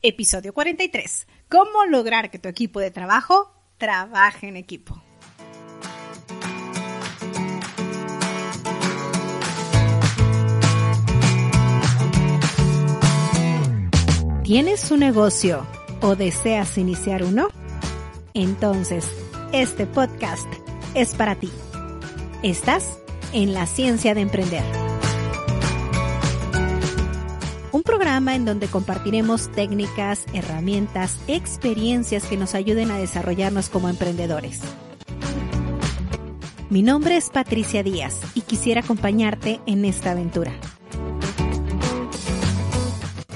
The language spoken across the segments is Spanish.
Episodio 43. ¿Cómo lograr que tu equipo de trabajo trabaje en equipo? ¿Tienes un negocio o deseas iniciar uno? Entonces, este podcast es para ti. Estás en la ciencia de emprender. Un programa en donde compartiremos técnicas, herramientas, experiencias que nos ayuden a desarrollarnos como emprendedores. Mi nombre es Patricia Díaz y quisiera acompañarte en esta aventura.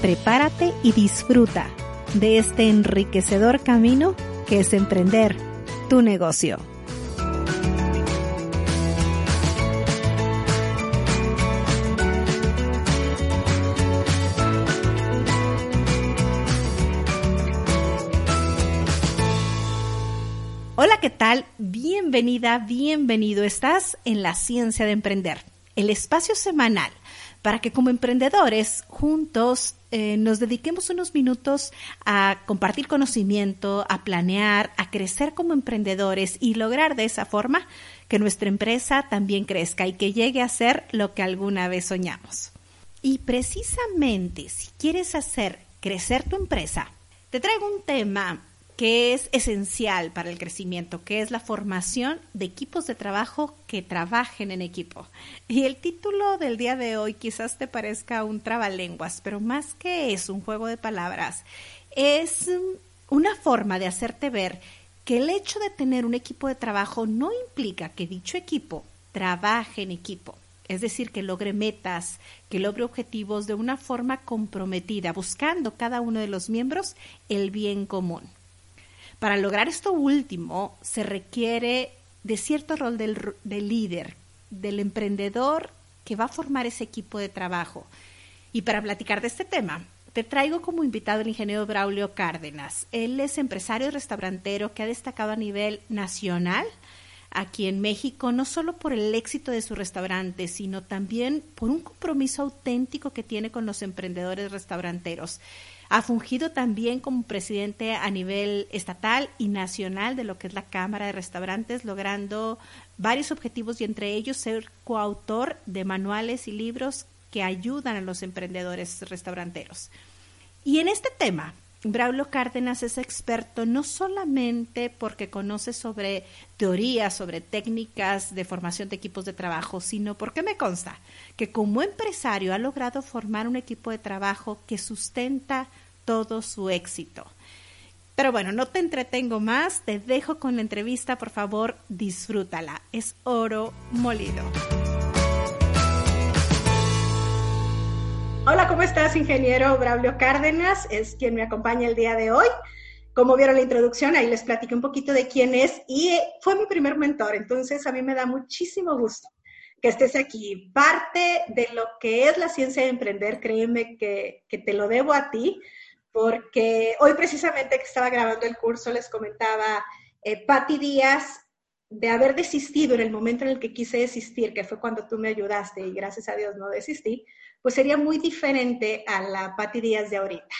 Prepárate y disfruta de este enriquecedor camino que es emprender tu negocio. ¿Qué tal? Bienvenida, bienvenido. Estás en la ciencia de emprender, el espacio semanal para que como emprendedores juntos eh, nos dediquemos unos minutos a compartir conocimiento, a planear, a crecer como emprendedores y lograr de esa forma que nuestra empresa también crezca y que llegue a ser lo que alguna vez soñamos. Y precisamente si quieres hacer crecer tu empresa, te traigo un tema que es esencial para el crecimiento, que es la formación de equipos de trabajo que trabajen en equipo. Y el título del día de hoy quizás te parezca un trabalenguas, pero más que es un juego de palabras, es una forma de hacerte ver que el hecho de tener un equipo de trabajo no implica que dicho equipo trabaje en equipo. Es decir, que logre metas, que logre objetivos de una forma comprometida, buscando cada uno de los miembros el bien común. Para lograr esto último, se requiere de cierto rol del, líder, del emprendedor que va a formar ese equipo de trabajo. Y para platicar de este tema, te traigo como invitado el ingeniero Braulio Cárdenas. Él es empresario restaurantero que ha destacado a nivel nacional aquí en México, no solo por el éxito de su restaurante, sino también por un compromiso auténtico que tiene con los emprendedores restauranteros. Ha fungido también como presidente a nivel estatal y nacional de lo que es la Cámara de Restaurantes, logrando varios objetivos y entre ellos ser coautor de manuales y libros que ayudan a los emprendedores restauranteros. Y en este tema, Braulio Cárdenas es experto no solamente porque conoce sobre teorías, sobre técnicas de formación de equipos de trabajo, sino porque me consta que como empresario ha logrado formar un equipo de trabajo que sustenta todo su éxito. Pero bueno, no te entretengo más, te dejo con la entrevista, por favor, disfrútala. Es oro molido. Hola, ¿cómo estás, ingeniero Braulio Cárdenas? Es quien me acompaña el día de hoy. Como vieron la introducción, ahí les platiqué un poquito de quién es y fue mi primer mentor, entonces a mí me da muchísimo gusto que estés aquí. Parte de lo que es la ciencia de emprender, créeme que, que te lo debo a ti, porque hoy precisamente que estaba grabando el curso les comentaba eh, Patti Díaz de haber desistido en el momento en el que quise desistir, que fue cuando tú me ayudaste y gracias a Dios no desistí, pues sería muy diferente a la Patti Díaz de ahorita.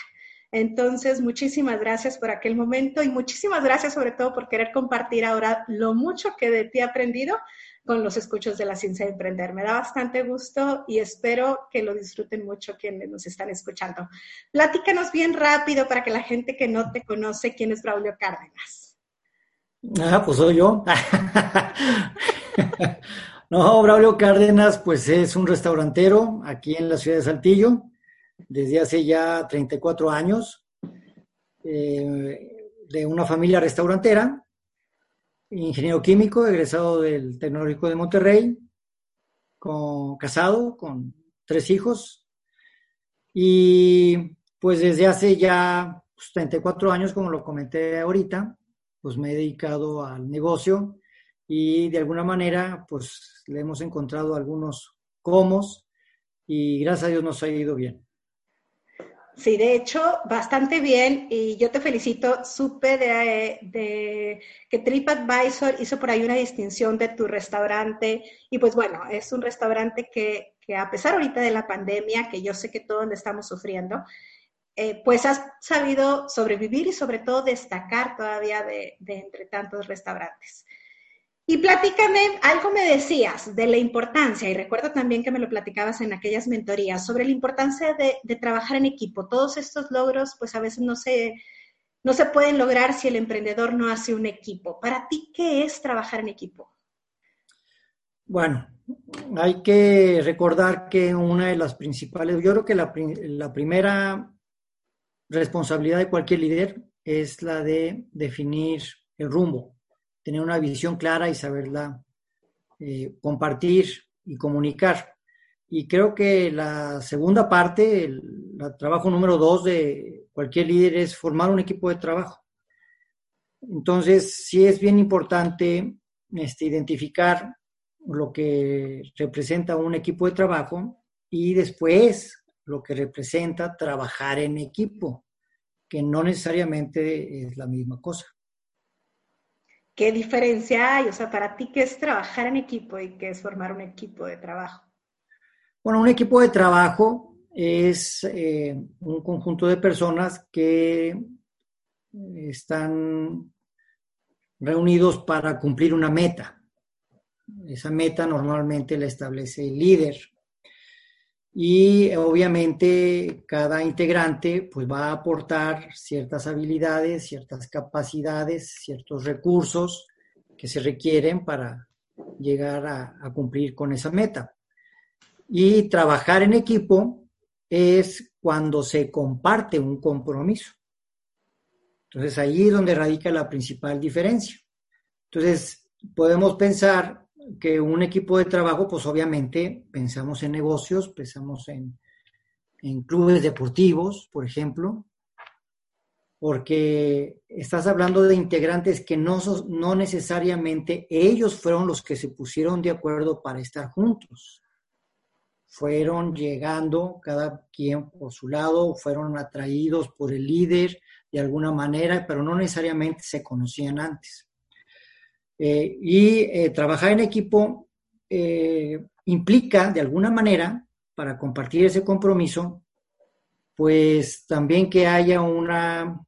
Entonces, muchísimas gracias por aquel momento y muchísimas gracias sobre todo por querer compartir ahora lo mucho que de ti he aprendido con los escuchos de la ciencia de emprender. Me da bastante gusto y espero que lo disfruten mucho quienes nos están escuchando. Platícanos bien rápido para que la gente que no te conoce, ¿quién es Braulio Cárdenas? Ah, pues soy yo. no, Braulio Cárdenas, pues es un restaurantero aquí en la ciudad de Saltillo desde hace ya 34 años, eh, de una familia restaurantera ingeniero químico, egresado del Tecnológico de Monterrey, casado, con tres hijos. Y Pues desde hace ya 34 pues, años, como lo comenté ahorita, pues me he dedicado al negocio y de alguna manera pues le hemos encontrado algunos comos y gracias a Dios nos ha ido bien. Sí, de hecho, bastante bien y yo te felicito. Supe de, que TripAdvisor hizo por ahí una distinción de tu restaurante y pues bueno, es un restaurante que, que a pesar ahorita de la pandemia, que yo sé que todos le estamos sufriendo, eh, pues has sabido sobrevivir y sobre todo destacar todavía de entre tantos restaurantes. Y platícame, algo me decías de la importancia, y recuerdo también que me lo platicabas en aquellas mentorías, sobre la importancia de, trabajar en equipo. Todos estos logros, pues a veces no se, no se pueden lograr si el emprendedor no hace un equipo. Para ti, ¿qué es trabajar en equipo? Bueno, hay que recordar que una de las principales, yo creo que la, la primera responsabilidad de cualquier líder es la de definir el rumbo tener una visión clara y saberla eh, compartir y comunicar. Y creo que la segunda parte, el, trabajo número dos de cualquier líder es formar un equipo de trabajo. Entonces, sí es bien importante este, identificar lo que representa un equipo de trabajo y después lo que representa trabajar en equipo, que no necesariamente es la misma cosa. ¿Qué diferencia hay? O sea, para ti, ¿qué es trabajar en equipo y qué es formar un equipo de trabajo? Bueno, un equipo de trabajo es eh, un conjunto de personas que están reunidos para cumplir una meta. Esa meta normalmente la establece el líder y obviamente cada integrante pues va a aportar ciertas habilidades, ciertas capacidades, ciertos recursos que se requieren para llegar a, cumplir con esa meta. Y trabajar en equipo es cuando se comparte un compromiso. Entonces ahí es donde radica la principal diferencia. Entonces podemos pensar que un equipo de trabajo, pues obviamente pensamos en negocios, pensamos en, clubes deportivos, por ejemplo, porque estás hablando de integrantes que no, no necesariamente ellos fueron los que se pusieron de acuerdo para estar juntos. Fueron llegando cada quien por su lado, fueron atraídos por el líder de alguna manera, pero no necesariamente se conocían antes. Eh, y eh, trabajar en equipo eh, implica, de alguna manera, para compartir ese compromiso, pues también que haya una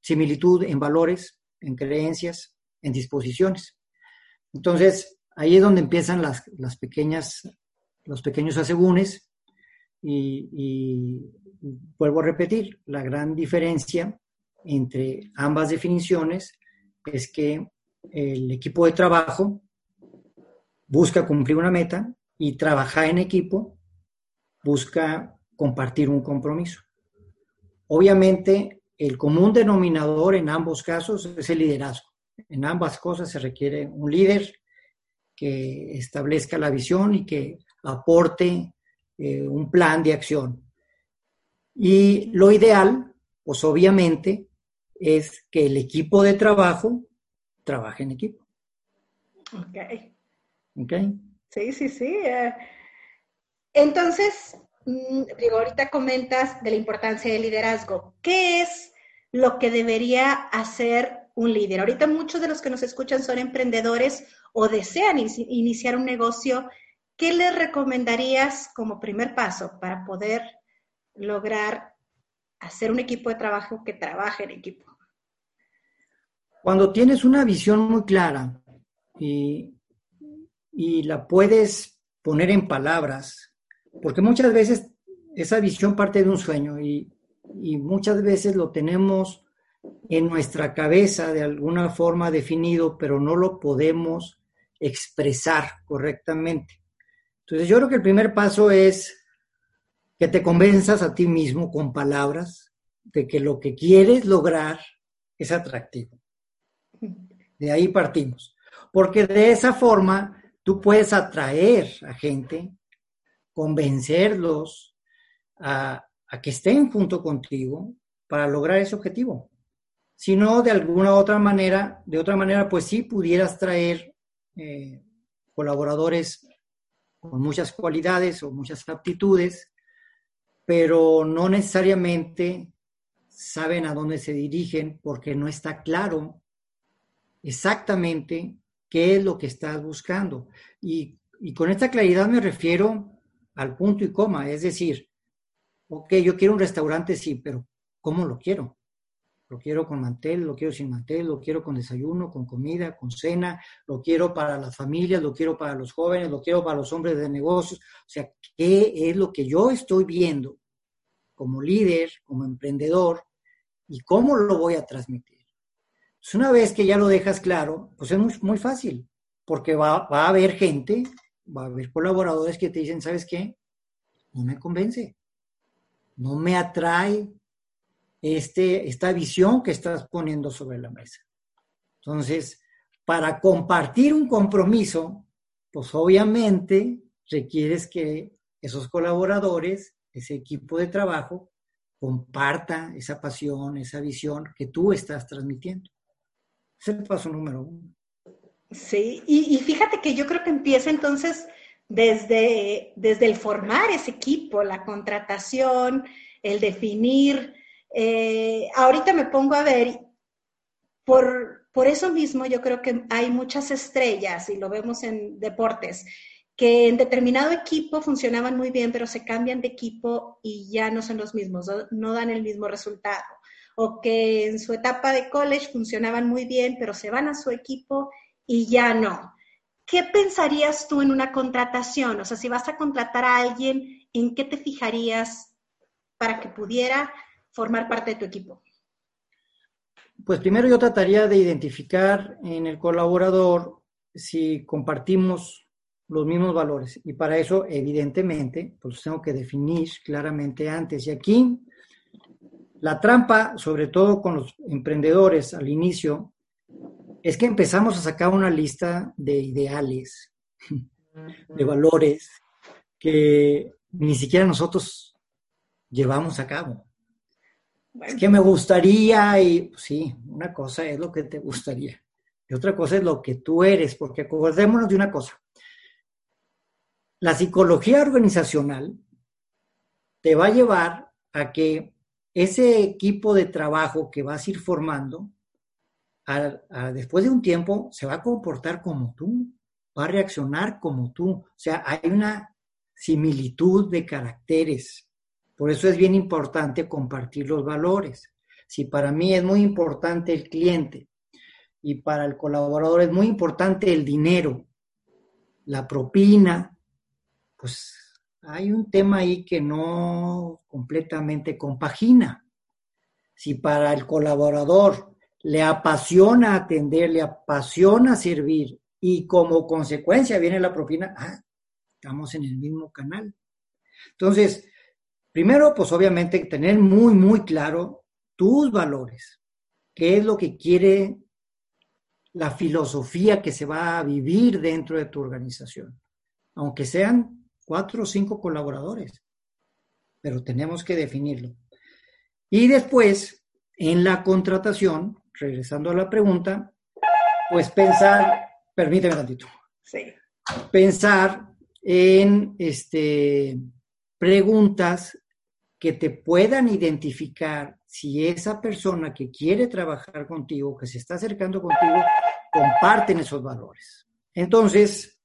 similitud en valores, en creencias, en disposiciones. Entonces, ahí es donde empiezan las, las pequeñas, los pequeños asegúnes y, y vuelvo a repetir, la gran diferencia entre ambas definiciones es que el equipo de trabajo busca cumplir una meta y trabajar en equipo busca compartir un compromiso. Obviamente, el común denominador en ambos casos es el liderazgo. En ambas cosas se requiere un líder que establezca la visión y que aporte eh, un plan de acción. Y lo ideal, pues obviamente, es que el equipo de trabajo trabaje en equipo. Ok. Ok. Sí, sí, sí. Eh. Entonces, mm, digo, ahorita comentas de la importancia del liderazgo. ¿Qué es lo que debería hacer un líder? Ahorita muchos de los que nos escuchan son emprendedores o desean iniciar un negocio. ¿Qué les recomendarías como primer paso para poder lograr hacer un equipo de trabajo que trabaje en equipo? Cuando tienes una visión muy clara y, la puedes poner en palabras, porque muchas veces esa visión parte de un sueño y, y muchas veces lo tenemos en nuestra cabeza de alguna forma definido, pero no lo podemos expresar correctamente. Entonces yo creo que el primer paso es que te convenzas a ti mismo con palabras de que lo que quieres lograr es atractivo. De ahí partimos. Porque de esa forma tú puedes atraer a gente, convencerlos a, que estén junto contigo para lograr ese objetivo. Si no, de alguna otra manera, de otra manera, pues sí pudieras traer eh, colaboradores con muchas cualidades o muchas aptitudes, pero no necesariamente saben a dónde se dirigen porque no está claro exactamente qué es lo que estás buscando. Y, y con esta claridad me refiero al punto y coma, es decir, ok, yo quiero un restaurante, sí, pero ¿cómo lo quiero? Lo quiero con mantel, lo quiero sin mantel, lo quiero con desayuno, con comida, con cena, lo quiero para las familias, lo quiero para los jóvenes, lo quiero para los hombres de negocios. O sea, ¿qué es lo que yo estoy viendo como líder, como emprendedor y cómo lo voy a transmitir? Pues una vez que ya lo dejas claro, pues es muy, muy fácil, porque va, va a haber gente, va a haber colaboradores que te dicen, ¿sabes qué? No me convence no me atrae este, esta visión que estás poniendo sobre la mesa. Entonces, para compartir un compromiso, pues obviamente requieres que esos colaboradores, ese equipo de trabajo, comparta esa pasión, esa visión que tú estás transmitiendo. Es el paso número uno. Sí, y, fíjate que yo creo que empieza entonces desde, desde el formar ese equipo, la contratación, el definir. Eh, ahorita me pongo a ver, por, por eso mismo yo creo que hay muchas estrellas, y lo vemos en deportes, que en determinado equipo funcionaban muy bien, pero se cambian de equipo y ya no son los mismos, no dan el mismo resultado. O que en su etapa de college funcionaban muy bien, pero se van a su equipo y ya no. ¿qué pensarías tú en una contratación? O sea, si vas a contratar a alguien, ¿en qué te fijarías para que pudiera formar parte de tu equipo? Pues primero yo trataría de identificar en el colaborador si compartimos los mismos valores. Y para eso, evidentemente, pues tengo que definir claramente antes. Y aquí, la trampa, sobre todo con los emprendedores al inicio, es que empezamos a sacar una lista de ideales, de valores que ni siquiera nosotros llevamos a cabo. Es que me gustaría y pues sí, una cosa es lo que te gustaría y otra cosa es lo que tú eres, porque acordémonos de una cosa. La psicología organizacional te va a llevar a que ese equipo de trabajo que vas a ir formando después de un tiempo se va a comportar como tú, va a reaccionar como tú. O sea, hay una similitud de caracteres. Por eso es bien importante compartir los valores. Si para mí es muy importante el cliente y para el colaborador es muy importante el dinero, la propina, pues hay un tema ahí que no completamente compagina. Si para el colaborador le apasiona atender, le apasiona servir y como consecuencia viene la propina, ah, estamos en el mismo canal. Entonces, primero, pues obviamente tener muy, muy claro tus valores, qué es lo que quiere la filosofía que se va a vivir dentro de tu organización, aunque sean cuatro o cinco colaboradores, pero tenemos que definirlo. Y después, en la contratación, regresando a la pregunta, pues pensar, permíteme un ratito. Sí. Pensar en este, preguntas que te puedan identificar si esa persona que quiere trabajar contigo, que se está acercando contigo, comparten esos valores. Entonces,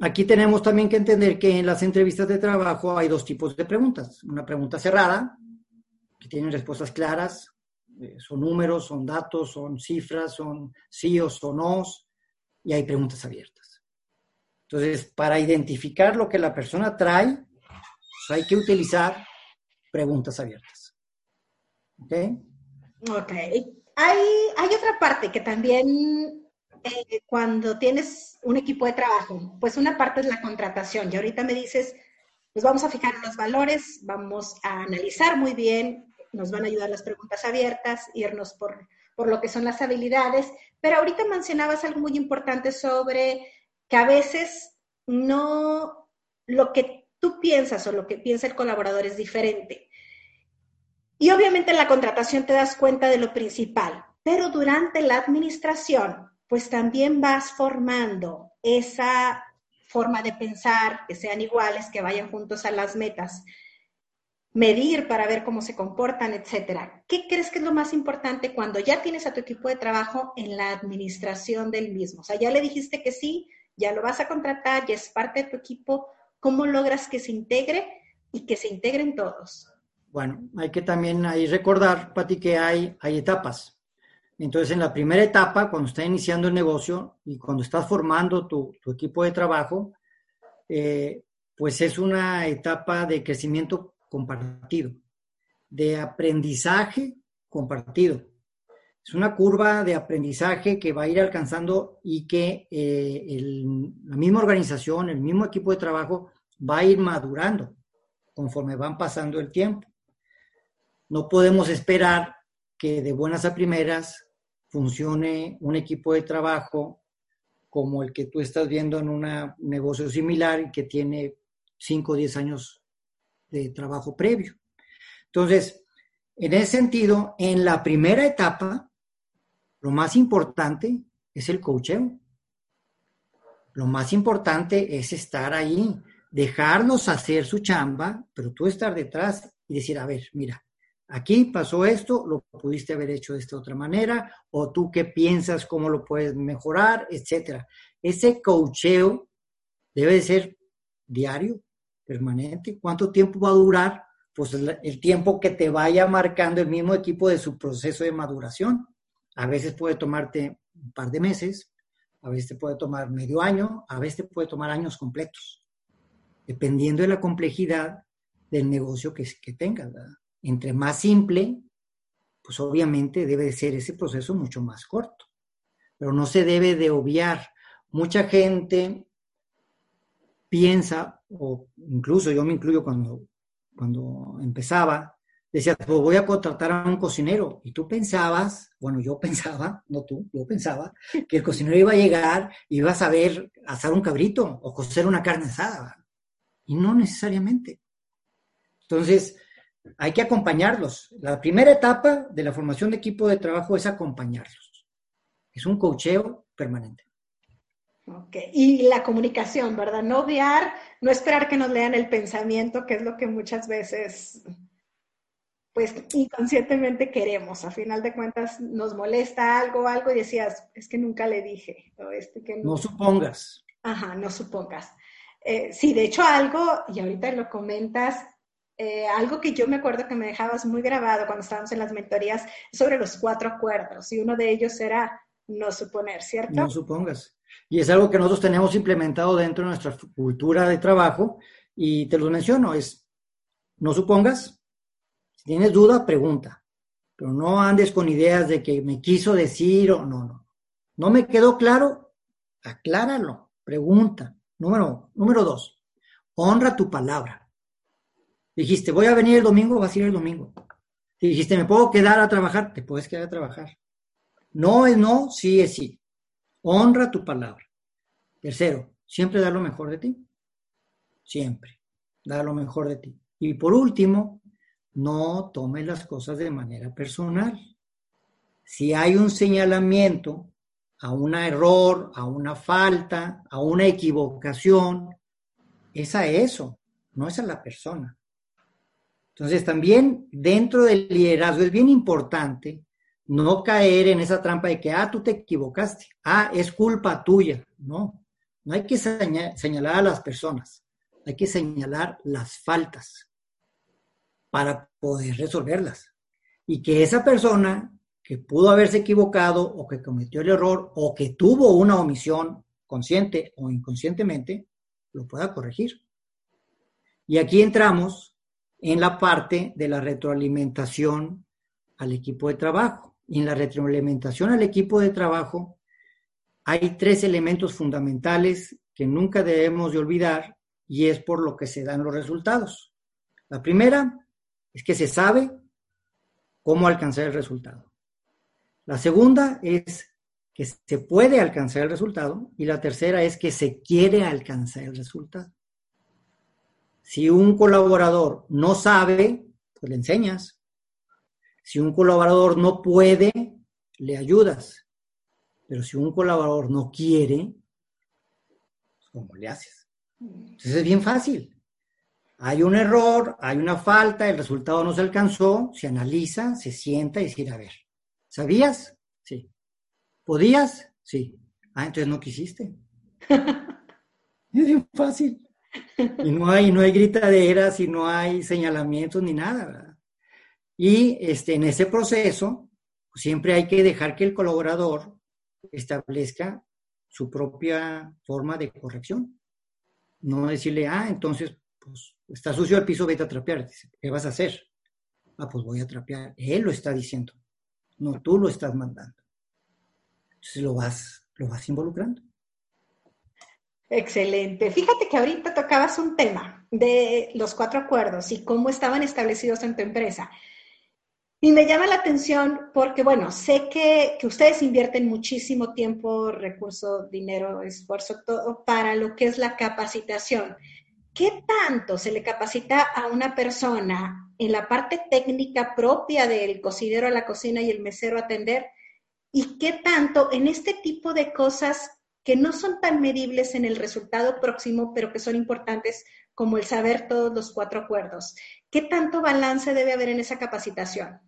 aquí tenemos también que entender que en las entrevistas de trabajo hay dos tipos de preguntas. Una pregunta cerrada, que tienen respuestas claras, eh, son números, son datos, son cifras, son sí o son no, y hay preguntas abiertas. Entonces, para identificar lo que la persona trae, pues, hay que utilizar preguntas abiertas. ¿Ok? Ok. Hay, hay otra parte que también eh, cuando tienes un equipo de trabajo, pues una parte es la contratación. Y ahorita me dices, pues vamos a fijar los valores, vamos a analizar muy bien nos van a ayudar las preguntas abiertas, irnos por, por lo que son las habilidades. Pero ahorita mencionabas algo muy importante sobre que a veces no lo que tú piensas o lo que piensa el colaborador es diferente. Y obviamente en la contratación te das cuenta de lo principal, pero durante la administración, pues también vas formando esa forma de pensar, que sean iguales, que vayan juntos a las metas, medir para ver cómo se comportan, etcétera. ¿Qué crees que es lo más importante cuando ya tienes a tu equipo de trabajo en la administración del mismo? O sea, ya le dijiste que sí, ya lo vas a contratar, ya es parte de tu equipo. ¿Cómo logras que se integre y que se integren todos? Bueno, hay que también ahí recordar, Pati, que hay, hay etapas. Entonces, en la primera etapa, cuando está iniciando el negocio y cuando estás formando tu, equipo de trabajo, eh, pues es una etapa de crecimiento compartido, de aprendizaje compartido. Es una curva de aprendizaje que va a ir alcanzando y que eh, la misma organización, el mismo equipo de trabajo va a ir madurando conforme van pasando el tiempo. No podemos esperar que de buenas a primeras funcione un equipo de trabajo como el que tú estás viendo en un negocio similar y que tiene 5 o 10 años de trabajo previo. Entonces, en ese sentido, en la primera etapa, lo más importante es el coacheo. Lo más importante es estar ahí, dejarnos hacer su chamba, pero tú estar detrás y decir, a ver, mira, aquí pasó esto, lo pudiste haber hecho de esta otra manera, o tú qué piensas, cómo lo puedes mejorar, etcétera. Ese coacheo debe de ser diario, permanente. ¿Cuánto tiempo va a durar? Pues el, tiempo que te vaya marcando el mismo equipo de su proceso de maduración. A veces puede tomarte un par de meses, a veces te puede tomar medio año, a veces te puede tomar años completos, dependiendo de la complejidad del negocio que, que tengas. Entre más simple, pues obviamente debe de ser ese proceso mucho más corto, pero no se debe de obviar. Mucha gente piensa, o incluso yo me incluyo cuando, cuando empezaba, decía, pues voy a contratar a un cocinero. Y tú pensabas, bueno, yo pensaba, no tú, yo pensaba, que el cocinero iba a llegar y iba a saber asar un cabrito o cocer una carne asada. Y no necesariamente. Entonces, hay que acompañarlos. La primera etapa de la formación de equipo de trabajo es acompañarlos. Es un cocheo permanente. Ok, y la comunicación, ¿verdad? No obviar, no esperar que nos lean el pensamiento, que es lo que muchas veces, pues inconscientemente queremos. A final de cuentas nos molesta algo, algo y decías, es que nunca le dije. Este que no... supongas. Ajá, no supongas. Eh, sí, de hecho algo, y ahorita lo comentas, eh, algo que yo me acuerdo que me dejabas muy grabado cuando estábamos en las mentorías sobre los cuatro acuerdos, y uno de ellos era no suponer, ¿cierto? No supongas. Y es algo que nosotros tenemos implementado dentro de nuestra cultura de trabajo y te lo menciono, es no supongas, si tienes duda, pregunta, pero no andes con ideas de que me quiso decir o no, no. No me quedó claro, acláralo, pregunta. Número, número dos, honra tu palabra. Dijiste, voy a venir el domingo, vas a ir el domingo. Dijiste, ¿me puedo quedar a trabajar? Te puedes quedar a trabajar. No es no, sí es sí. Honra tu palabra. Tercero, siempre da lo mejor de ti. Siempre. Da lo mejor de ti. Y por último, no tomes las cosas de manera personal. Si hay un señalamiento a un error, a una falta, a una equivocación, es a eso, no es a la persona. Entonces también dentro del liderazgo es bien importante no caer en esa trampa de que, ah, tú te equivocaste, ah, es culpa tuya. No, no hay que señalar a las personas, hay que señalar las faltas para poder resolverlas. Y que esa persona que pudo haberse equivocado o que cometió el error o que tuvo una omisión consciente o inconscientemente, lo pueda corregir. Y aquí entramos en la parte de la retroalimentación al equipo de trabajo. Y en la retroalimentación al equipo de trabajo hay tres elementos fundamentales que nunca debemos de olvidar y es por lo que se dan los resultados. La primera es que se sabe cómo alcanzar el resultado. La segunda es que se puede alcanzar el resultado y la tercera es que se quiere alcanzar el resultado. Si un colaborador no sabe, pues le enseñas. Si un colaborador no puede, le ayudas. Pero si un colaborador no quiere, ¿cómo le haces? Entonces es bien fácil. Hay un error, hay una falta, el resultado no se alcanzó, se analiza, se sienta y dice, a ver, ¿sabías? Sí. ¿Podías? Sí. Ah, entonces no quisiste. es bien fácil. Y no hay, no hay gritaderas y no hay señalamientos ni nada, ¿verdad? Y este, en ese proceso, siempre hay que dejar que el colaborador establezca su propia forma de corrección. No decirle, ah, entonces, pues, está sucio el piso, vete a trapear. ¿Qué vas a hacer? Ah, pues voy a trapear. Él lo está diciendo. No, tú lo estás mandando. Entonces lo vas, lo vas involucrando. Excelente. Fíjate que ahorita tocabas un tema de los cuatro acuerdos y cómo estaban establecidos en tu empresa. Y me llama la atención porque, bueno, sé que, que ustedes invierten muchísimo tiempo, recursos, dinero, esfuerzo, todo para lo que es la capacitación. ¿Qué tanto se le capacita a una persona en la parte técnica propia del cocinero a la cocina y el mesero a atender? ¿Y qué tanto en este tipo de cosas que no son tan medibles en el resultado próximo, pero que son importantes como el saber todos los cuatro acuerdos. ¿Qué tanto balance debe haber en esa capacitación?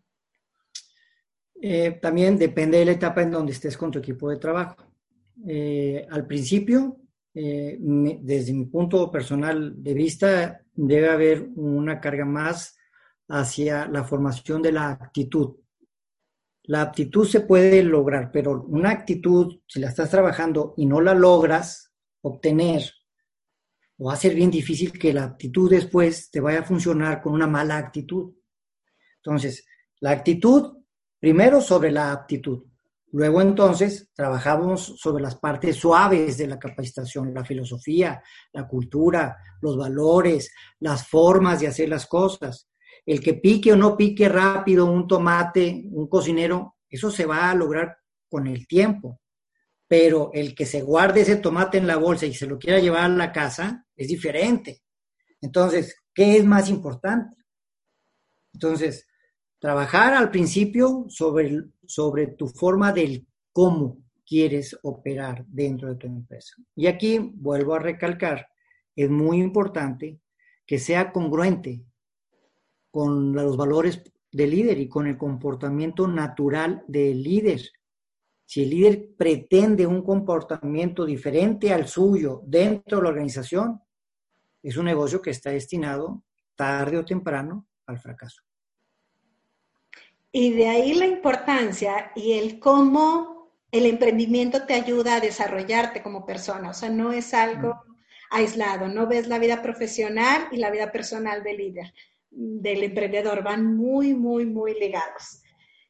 Eh, también depende de la etapa en donde estés con tu equipo de trabajo. Eh, al principio, eh, desde mi punto personal de vista, debe haber una carga más hacia la formación de la actitud. La aptitud se puede lograr, pero una actitud, si la estás trabajando y no la logras obtener, va a ser bien difícil que la actitud después te vaya a funcionar con una mala actitud. Entonces, la actitud, primero sobre la aptitud. Luego entonces trabajamos sobre las partes suaves de la capacitación, la filosofía, la cultura, los valores, las formas de hacer las cosas el que pique o no pique rápido un tomate, un cocinero, eso se va a lograr con el tiempo. Pero el que se guarde ese tomate en la bolsa y se lo quiera llevar a la casa es diferente. Entonces, ¿qué es más importante? Entonces, trabajar al principio sobre, sobre tu forma del cómo quieres operar dentro de tu empresa. Y aquí vuelvo a recalcar, es muy importante que sea congruente con los valores del líder y con el comportamiento natural del líder. Si el líder pretende un comportamiento diferente al suyo dentro de la organización, es un negocio que está destinado tarde o temprano al fracaso. Y de ahí la importancia y el cómo el emprendimiento te ayuda a desarrollarte como persona. O sea, no es algo mm. aislado, no ves la vida profesional y la vida personal del líder del emprendedor, van muy, muy, muy ligados.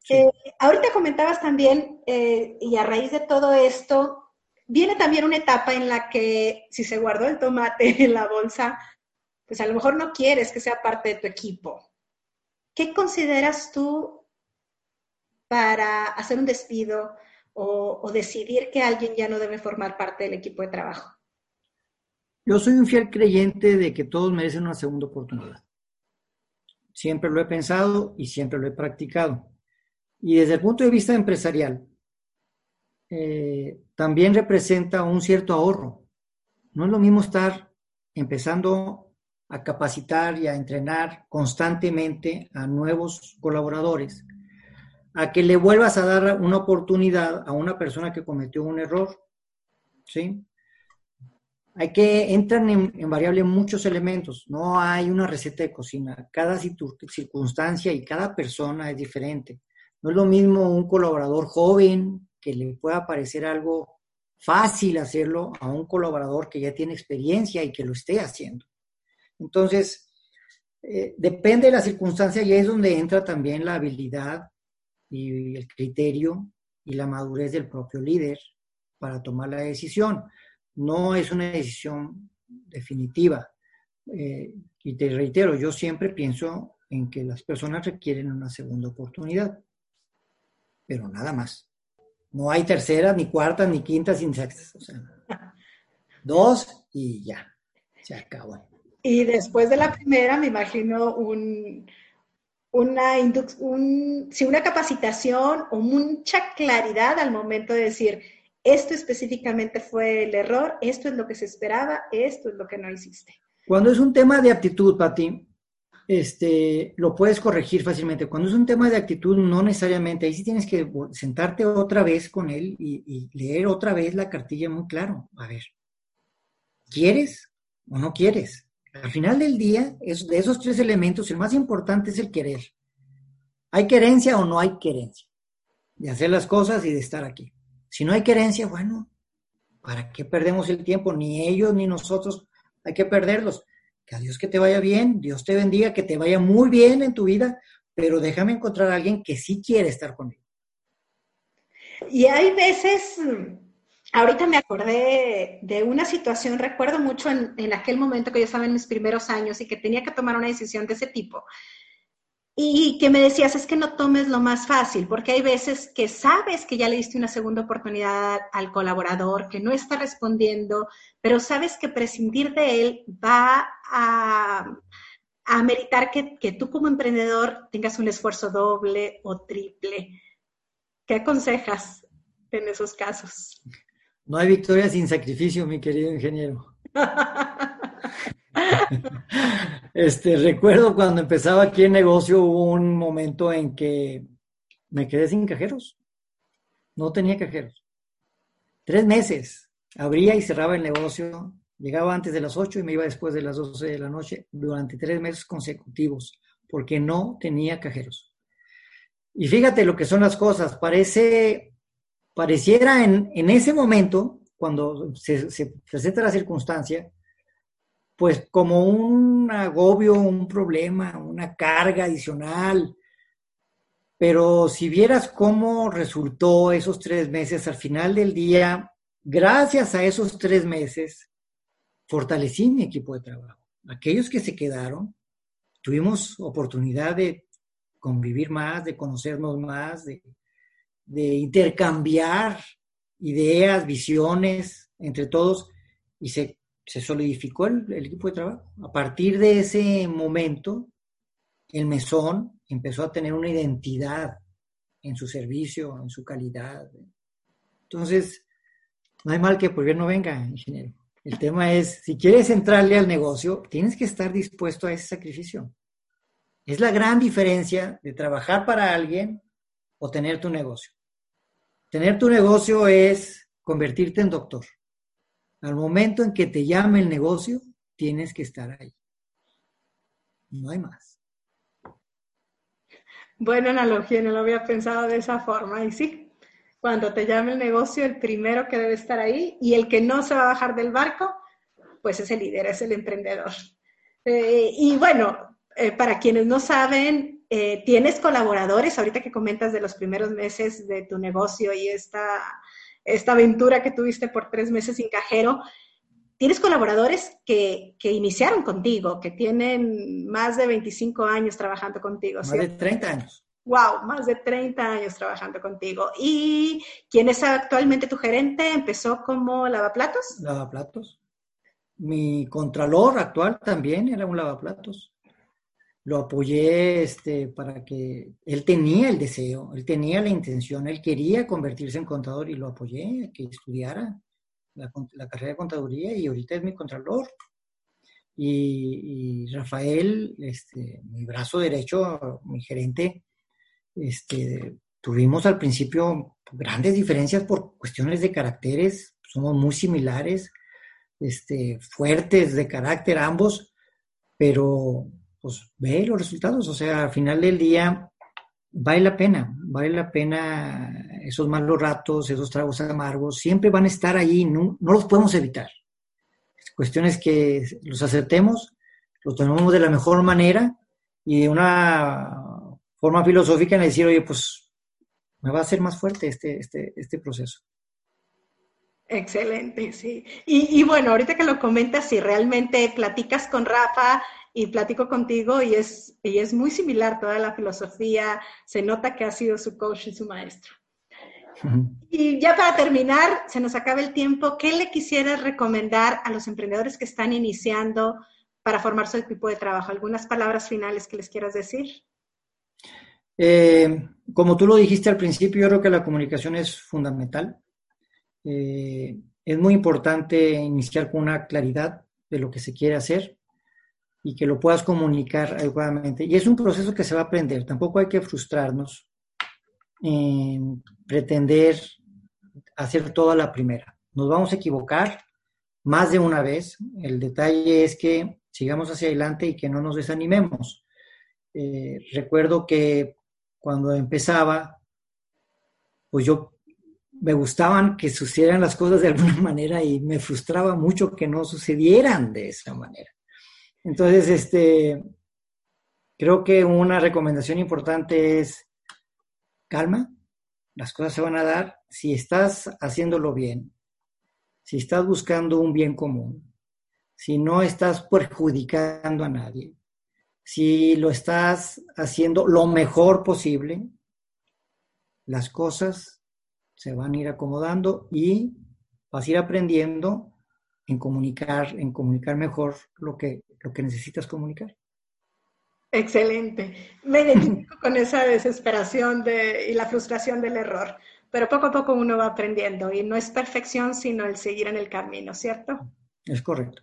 Eh, ahorita comentabas también, eh, y a raíz de todo esto, viene también una etapa en la que si se guardó el tomate en la bolsa, pues a lo mejor no quieres que sea parte de tu equipo. ¿Qué consideras tú para hacer un despido o, o decidir que alguien ya no debe formar parte del equipo de trabajo? Yo soy un fiel creyente de que todos merecen una segunda oportunidad. Siempre lo he pensado y siempre lo he practicado. Y desde el punto de vista empresarial, eh, también representa un cierto ahorro. No es lo mismo estar empezando a capacitar y a entrenar constantemente a nuevos colaboradores, a que le vuelvas a dar una oportunidad a una persona que cometió un error. ¿Sí? Hay que, entran en, variable muchos elementos, no hay una receta de cocina, cada circunstancia y cada persona es diferente. No es lo mismo un colaborador joven que le pueda parecer algo fácil hacerlo a un colaborador que ya tiene experiencia y que lo esté haciendo. Entonces, eh, depende de la circunstancia y es donde entra también la habilidad y el criterio y la madurez del propio líder para tomar la decisión no es una decisión definitiva. Eh, y te reitero, yo siempre pienso en que las personas requieren una segunda oportunidad, pero nada más. No hay tercera, ni cuarta, ni quinta, sin sextas. O sea, dos y ya, se acabó. Y después de la primera, me imagino un, una, un, una capacitación o mucha claridad al momento de decir, esto específicamente fue el error, esto es lo que se esperaba, esto es lo que no hiciste. Cuando es un tema de actitud, Pati, este, lo puedes corregir fácilmente. Cuando es un tema de actitud, no necesariamente. Ahí sí tienes que sentarte otra vez con él y, leer otra vez la cartilla muy claro. A ver, ¿quieres o no quieres? Al final del día, es, de esos tres elementos, el más importante es el querer. ¿Hay querencia o no hay querencia? De hacer las cosas y de estar aquí. Si no hay querencia, bueno, ¿para qué perdemos el tiempo? Ni ellos ni nosotros hay que perderlos. Que a Dios que te vaya bien, Dios te bendiga, que te vaya muy bien en tu vida, pero déjame encontrar a alguien que sí quiere estar conmigo. Y hay veces, ahorita me acordé de una situación, recuerdo mucho en, en, aquel momento que yo estaba en mis primeros años y que tenía que tomar una decisión de ese tipo y que me decías, es que no tomes lo más fácil, porque hay veces que sabes que ya le diste una segunda oportunidad al colaborador, que no está respondiendo, pero sabes que prescindir de él va a, a meritar que, que tú como emprendedor tengas un esfuerzo doble o triple. ¿Qué aconsejas en esos casos? No hay victoria sin sacrificio, mi querido ingeniero. este, recuerdo cuando empezaba aquí el negocio, hubo un momento en que me quedé sin cajeros. No tenía cajeros. Tres meses. Abría y cerraba el negocio. Llegaba antes de las ocho y me iba después de las doce de la noche durante tres meses consecutivos, porque no tenía cajeros. Y fíjate lo que son las cosas. Parece, pareciera en, en ese momento, cuando se, se presenta la circunstancia, pues como un agobio, un problema, una carga adicional. Pero si vieras cómo resultó esos tres meses, al final del día, gracias a esos tres meses, fortalecí mi equipo de trabajo. Aquellos que se quedaron, tuvimos oportunidad de convivir más, de conocernos más, de, de intercambiar ideas, visiones entre todos y se se solidificó el, equipo de trabajo. A partir de ese momento, el mesón empezó a tener una identidad en su servicio, en su calidad. Entonces, no hay mal que por bien no venga, ingeniero. El tema es, si quieres entrarle al negocio, tienes que estar dispuesto a ese sacrificio. Es la gran diferencia de trabajar para alguien o tener tu negocio. Tener tu negocio es convertirte en doctor. Al momento en que te llame el negocio, tienes que estar ahí. No hay más. Buena analogía, no lo había pensado de esa forma. Y sí, cuando te llame el negocio, el primero que debe estar ahí y el que no se va a bajar del barco, pues es el líder, es el emprendedor. Eh, y bueno, eh, para quienes no saben, eh, tienes colaboradores, ahorita que comentas de los primeros meses de tu negocio y esta esta aventura que tuviste por tres meses sin cajero, tienes colaboradores que, iniciaron contigo, que tienen más de 25 años trabajando contigo. Más de 30 años. Wow, más de 30 años trabajando contigo. ¿Y quién es actualmente tu gerente? ¿Empezó como lavaplatos? Lavaplatos. Mi contralor actual también era un lavaplatos lo apoyé este, para que él tenía el deseo, él tenía la intención, él quería convertirse en contador y lo apoyé, que estudiara la, carrera de contaduría y ahorita es mi contralor. Y, Rafael, este, mi brazo derecho, mi gerente, este, tuvimos al principio grandes diferencias por cuestiones de caracteres, somos muy similares, este, fuertes de carácter ambos, pero pues ve los resultados. O sea, al final del día vale la pena, vale la pena esos malos ratos, esos tragos amargos, siempre van a estar ahí, no, los podemos evitar. Cuestión es que los aceptemos, los tomemos de la mejor manera y de una forma filosófica en decir, oye, pues me va a hacer más fuerte este, este, este proceso. Excelente, sí. Y, y, bueno, ahorita que lo comentas, si realmente platicas con Rafa, y platico contigo y es, y es muy similar toda la filosofía, se nota que ha sido su coach y su maestro. Y ya para terminar, se nos acaba el tiempo, ¿qué le quisieras recomendar a los emprendedores que están iniciando para formar su equipo de trabajo? ¿Algunas palabras finales que les quieras decir? Eh, como tú lo dijiste al principio, yo creo que la comunicación es fundamental. Eh, es muy importante iniciar con una claridad de lo que se quiere hacer y que lo puedas comunicar adecuadamente. Y es un proceso que se va a aprender. Tampoco hay que frustrarnos en pretender hacer toda la primera. Nos vamos a equivocar más de una vez. El detalle es que sigamos hacia adelante y que no nos desanimemos. Eh, recuerdo que cuando empezaba, pues yo me gustaban que sucedieran las cosas de alguna manera y me frustraba mucho que no sucedieran de esa manera. Entonces, este, creo que una recomendación importante es calma, las cosas se van a dar si estás haciéndolo bien, si estás buscando un bien común, si no estás perjudicando a nadie, si lo estás haciendo lo mejor posible, las cosas se van a ir acomodando y vas a ir aprendiendo en comunicar, en comunicar mejor lo que, lo que necesitas comunicar. Excelente. Me identifico con esa desesperación de, y la frustración del error, pero poco a poco uno va aprendiendo y no es perfección, sino el seguir en el camino, ¿cierto? Es correcto.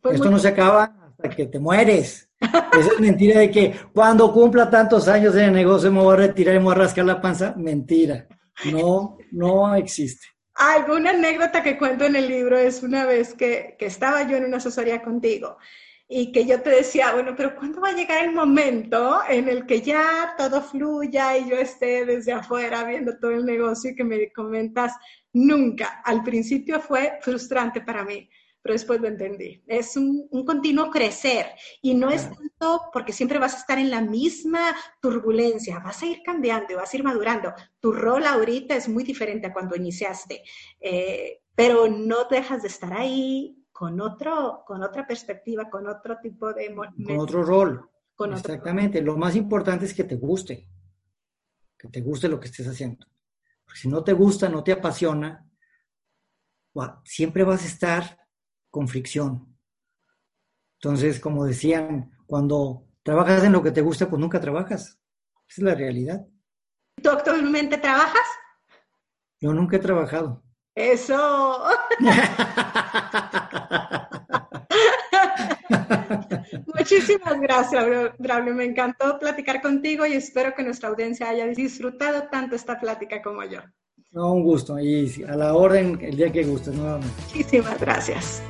Pues Esto no se acaba hasta que te mueres. Esa es mentira de que cuando cumpla tantos años en el negocio me voy a retirar y me voy a rascar la panza. Mentira. No, no existe. Alguna anécdota que cuento en el libro es una vez que, que estaba yo en una asesoría contigo y que yo te decía, bueno, pero ¿cuándo va a llegar el momento en el que ya todo fluya y yo esté desde afuera viendo todo el negocio y que me comentas, nunca, al principio fue frustrante para mí, pero después lo entendí. Es un, continuo crecer y no es tanto porque siempre vas a estar en la misma turbulencia, vas a ir cambiando, vas a ir madurando. Tu rol ahorita es muy diferente a cuando iniciaste, eh, pero no dejas de estar ahí, con, otro, con otra perspectiva, con otro tipo de... Con otro rol. Exactamente. Lo más importante es que te guste, que te guste lo que estés haciendo. Porque si no te gusta, no te apasiona, siempre vas a estar con fricción. Entonces, como decían, cuando trabajas en lo que te gusta, pues nunca trabajas. Esa es la realidad. ¿Tú actualmente trabajas? Yo nunca he trabajado. Eso. Muchísimas gracias, Braulio. Me encantó platicar contigo y espero que nuestra audiencia haya disfrutado tanto esta plática como yo. un gusto y a la orden el día que gustes nuevamente. Muchísimas gracias.